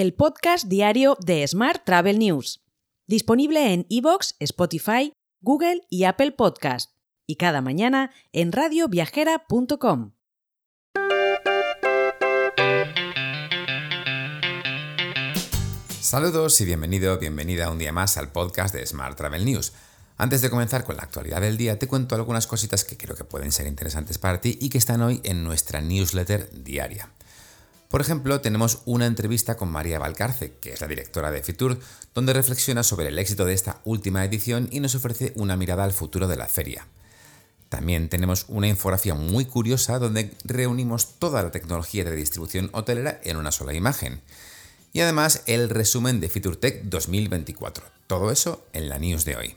el podcast diario de Smart Travel News, disponible en iVoox, Spotify, Google y Apple Podcast, y cada mañana en radioviajera.com. Saludos y bienvenido, bienvenida un día más al podcast de Smart Travel News. Antes de comenzar con la actualidad del día, te cuento algunas cositas que creo que pueden ser interesantes para ti y que están hoy en nuestra newsletter diaria. Por ejemplo, tenemos una entrevista con María Valcarce, que es la directora de Fitur, donde reflexiona sobre el éxito de esta última edición y nos ofrece una mirada al futuro de la feria. También tenemos una infografía muy curiosa donde reunimos toda la tecnología de distribución hotelera en una sola imagen. Y además el resumen de FeatureTech 2024. Todo eso en la news de hoy.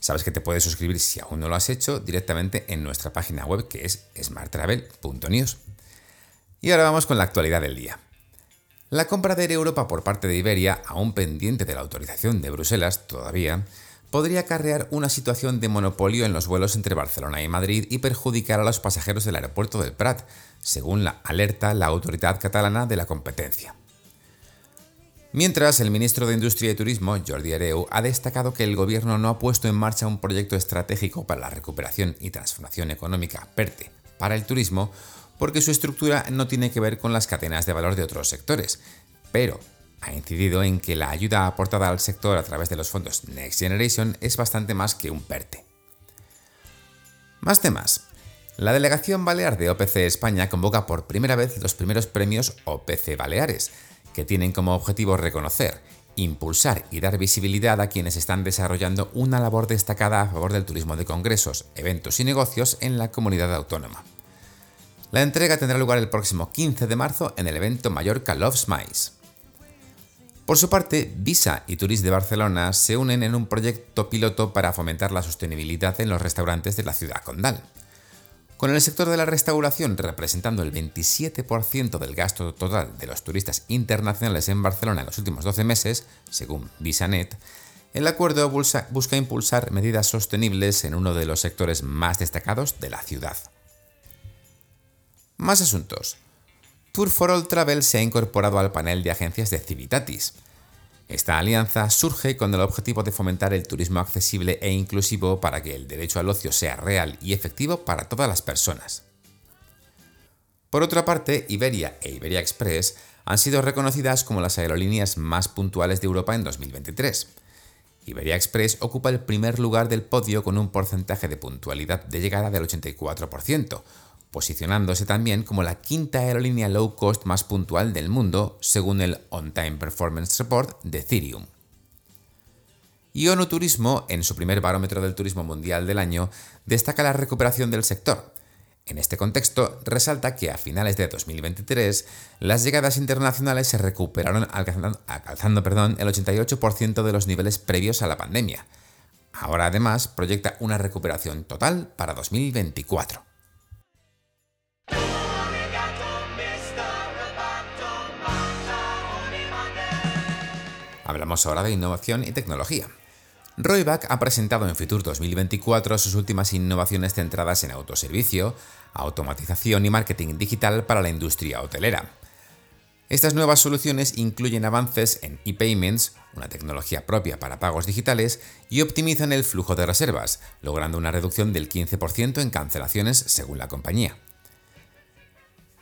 Sabes que te puedes suscribir si aún no lo has hecho directamente en nuestra página web que es smarttravel.news. Y ahora vamos con la actualidad del día. La compra de Air Europa por parte de Iberia, aún pendiente de la autorización de Bruselas todavía, podría acarrear una situación de monopolio en los vuelos entre Barcelona y Madrid y perjudicar a los pasajeros del aeropuerto del Prat, según la alerta la autoridad catalana de la competencia. Mientras, el ministro de Industria y Turismo, Jordi Areu, ha destacado que el gobierno no ha puesto en marcha un proyecto estratégico para la recuperación y transformación económica PERTE para el turismo, porque su estructura no tiene que ver con las cadenas de valor de otros sectores, pero ha incidido en que la ayuda aportada al sector a través de los fondos Next Generation es bastante más que un PERTE. Más temas. La delegación balear de OPC España convoca por primera vez los primeros premios OPC Baleares, que tienen como objetivo reconocer, impulsar y dar visibilidad a quienes están desarrollando una labor destacada a favor del turismo de congresos, eventos y negocios en la comunidad autónoma. La entrega tendrá lugar el próximo 15 de marzo en el evento Mallorca Loves Mice. Por su parte, Visa y Turis de Barcelona se unen en un proyecto piloto para fomentar la sostenibilidad en los restaurantes de la ciudad condal. Con el sector de la restauración representando el 27% del gasto total de los turistas internacionales en Barcelona en los últimos 12 meses, según VisaNet, el acuerdo busca impulsar medidas sostenibles en uno de los sectores más destacados de la ciudad. Más asuntos. Tour for All Travel se ha incorporado al panel de agencias de Civitatis. Esta alianza surge con el objetivo de fomentar el turismo accesible e inclusivo para que el derecho al ocio sea real y efectivo para todas las personas. Por otra parte, Iberia e Iberia Express han sido reconocidas como las aerolíneas más puntuales de Europa en 2023. Iberia Express ocupa el primer lugar del podio con un porcentaje de puntualidad de llegada del 84%, posicionándose también como la quinta aerolínea low cost más puntual del mundo, según el On Time Performance Report de Ethereum. Y ONU Turismo, en su primer barómetro del turismo mundial del año, destaca la recuperación del sector. En este contexto, resalta que a finales de 2023 las llegadas internacionales se recuperaron alcanzando, el 88% de los niveles previos a la pandemia. Ahora además proyecta una recuperación total para 2024. Hablamos ahora de innovación y tecnología. Royback ha presentado en Fitur 2024 sus últimas innovaciones centradas en autoservicio, automatización y marketing digital para la industria hotelera. Estas nuevas soluciones incluyen avances en e-payments, una tecnología propia para pagos digitales, y optimizan el flujo de reservas, logrando una reducción del 15% en cancelaciones según la compañía.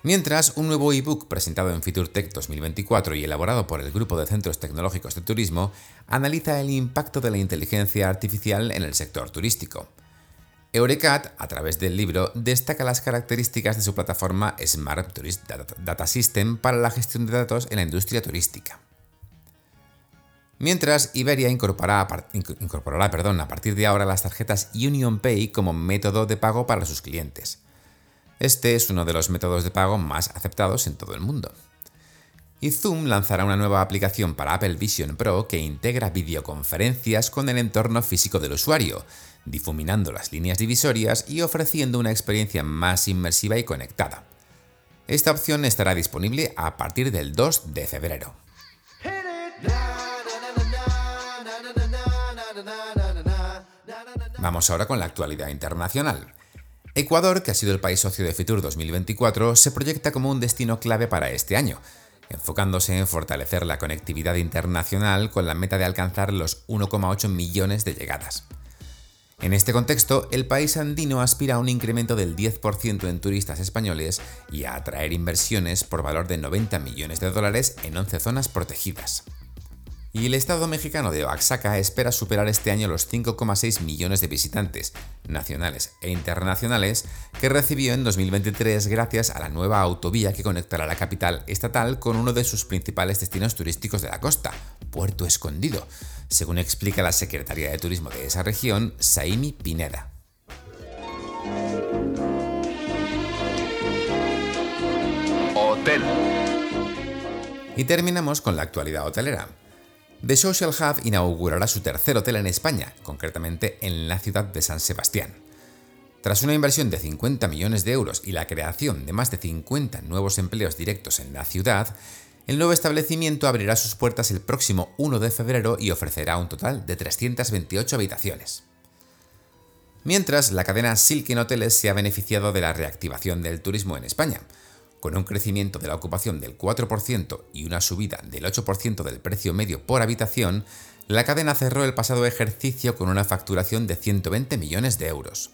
Mientras, un nuevo ebook presentado en FeatureTech 2024 y elaborado por el Grupo de Centros Tecnológicos de Turismo analiza el impacto de la inteligencia artificial en el sector turístico. Eurecat, a través del libro, destaca las características de su plataforma Smart Tourist Data System para la gestión de datos en la industria turística. Mientras, Iberia incorporará, perdón, a partir de ahora las tarjetas UnionPay como método de pago para sus clientes. Este es uno de los métodos de pago más aceptados en todo el mundo. Y Zoom lanzará una nueva aplicación para Apple Vision Pro que integra videoconferencias con el entorno físico del usuario, difuminando las líneas divisorias y ofreciendo una experiencia más inmersiva y conectada. Esta opción estará disponible a partir del 2 de febrero. Vamos ahora con la actualidad internacional. Ecuador, que ha sido el país socio de Fitur 2024, se proyecta como un destino clave para este año. enfocándose en fortalecer la conectividad internacional con la meta de alcanzar los 1,8 millones de llegadas. En este contexto, el país andino aspira a un incremento del 10% en turistas españoles y a atraer inversiones por valor de 90 millones de dólares en 11 zonas protegidas. Y el estado mexicano de Oaxaca espera superar este año los 5,6 millones de visitantes, nacionales e internacionales, que recibió en 2023 gracias a la nueva autovía que conectará la capital estatal con uno de sus principales destinos turísticos de la costa, Puerto Escondido, según explica la secretaria de Turismo de esa región, Saimi Pineda. Hotel. Y terminamos con la actualidad hotelera. The Social Hub inaugurará su tercer hotel en España, concretamente en la ciudad de San Sebastián. Tras una inversión de 50 millones de euros y la creación de más de 50 nuevos empleos directos en la ciudad, el nuevo establecimiento abrirá sus puertas el próximo 1 de febrero y ofrecerá un total de 328 habitaciones. Mientras, la cadena Silken Hoteles se ha beneficiado de la reactivación del turismo en España, con un crecimiento de la ocupación del 4% y una subida del 8% del precio medio por habitación, la cadena cerró el pasado ejercicio con una facturación de 120 millones de euros.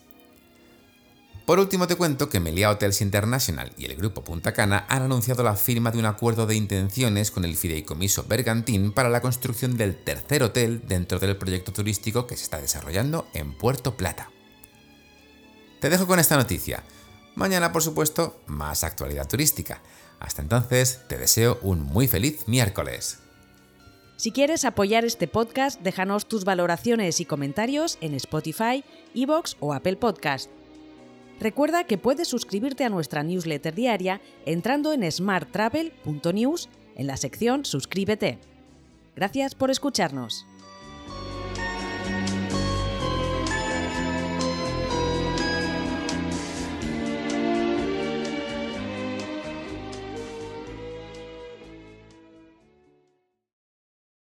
Por último te cuento que Melia Hotels International y el grupo Punta Cana han anunciado la firma de un acuerdo de intenciones con el fideicomiso Bergantín para la construcción del tercer hotel dentro del proyecto turístico que se está desarrollando en Puerto Plata. Te dejo con esta noticia. Mañana, por supuesto, más actualidad turística. Hasta entonces, te deseo un muy feliz miércoles. Si quieres apoyar este podcast, déjanos tus valoraciones y comentarios en Spotify, Evox o Apple Podcast. Recuerda que puedes suscribirte a nuestra newsletter diaria entrando en smarttravel.news en la sección Suscríbete. Gracias por escucharnos.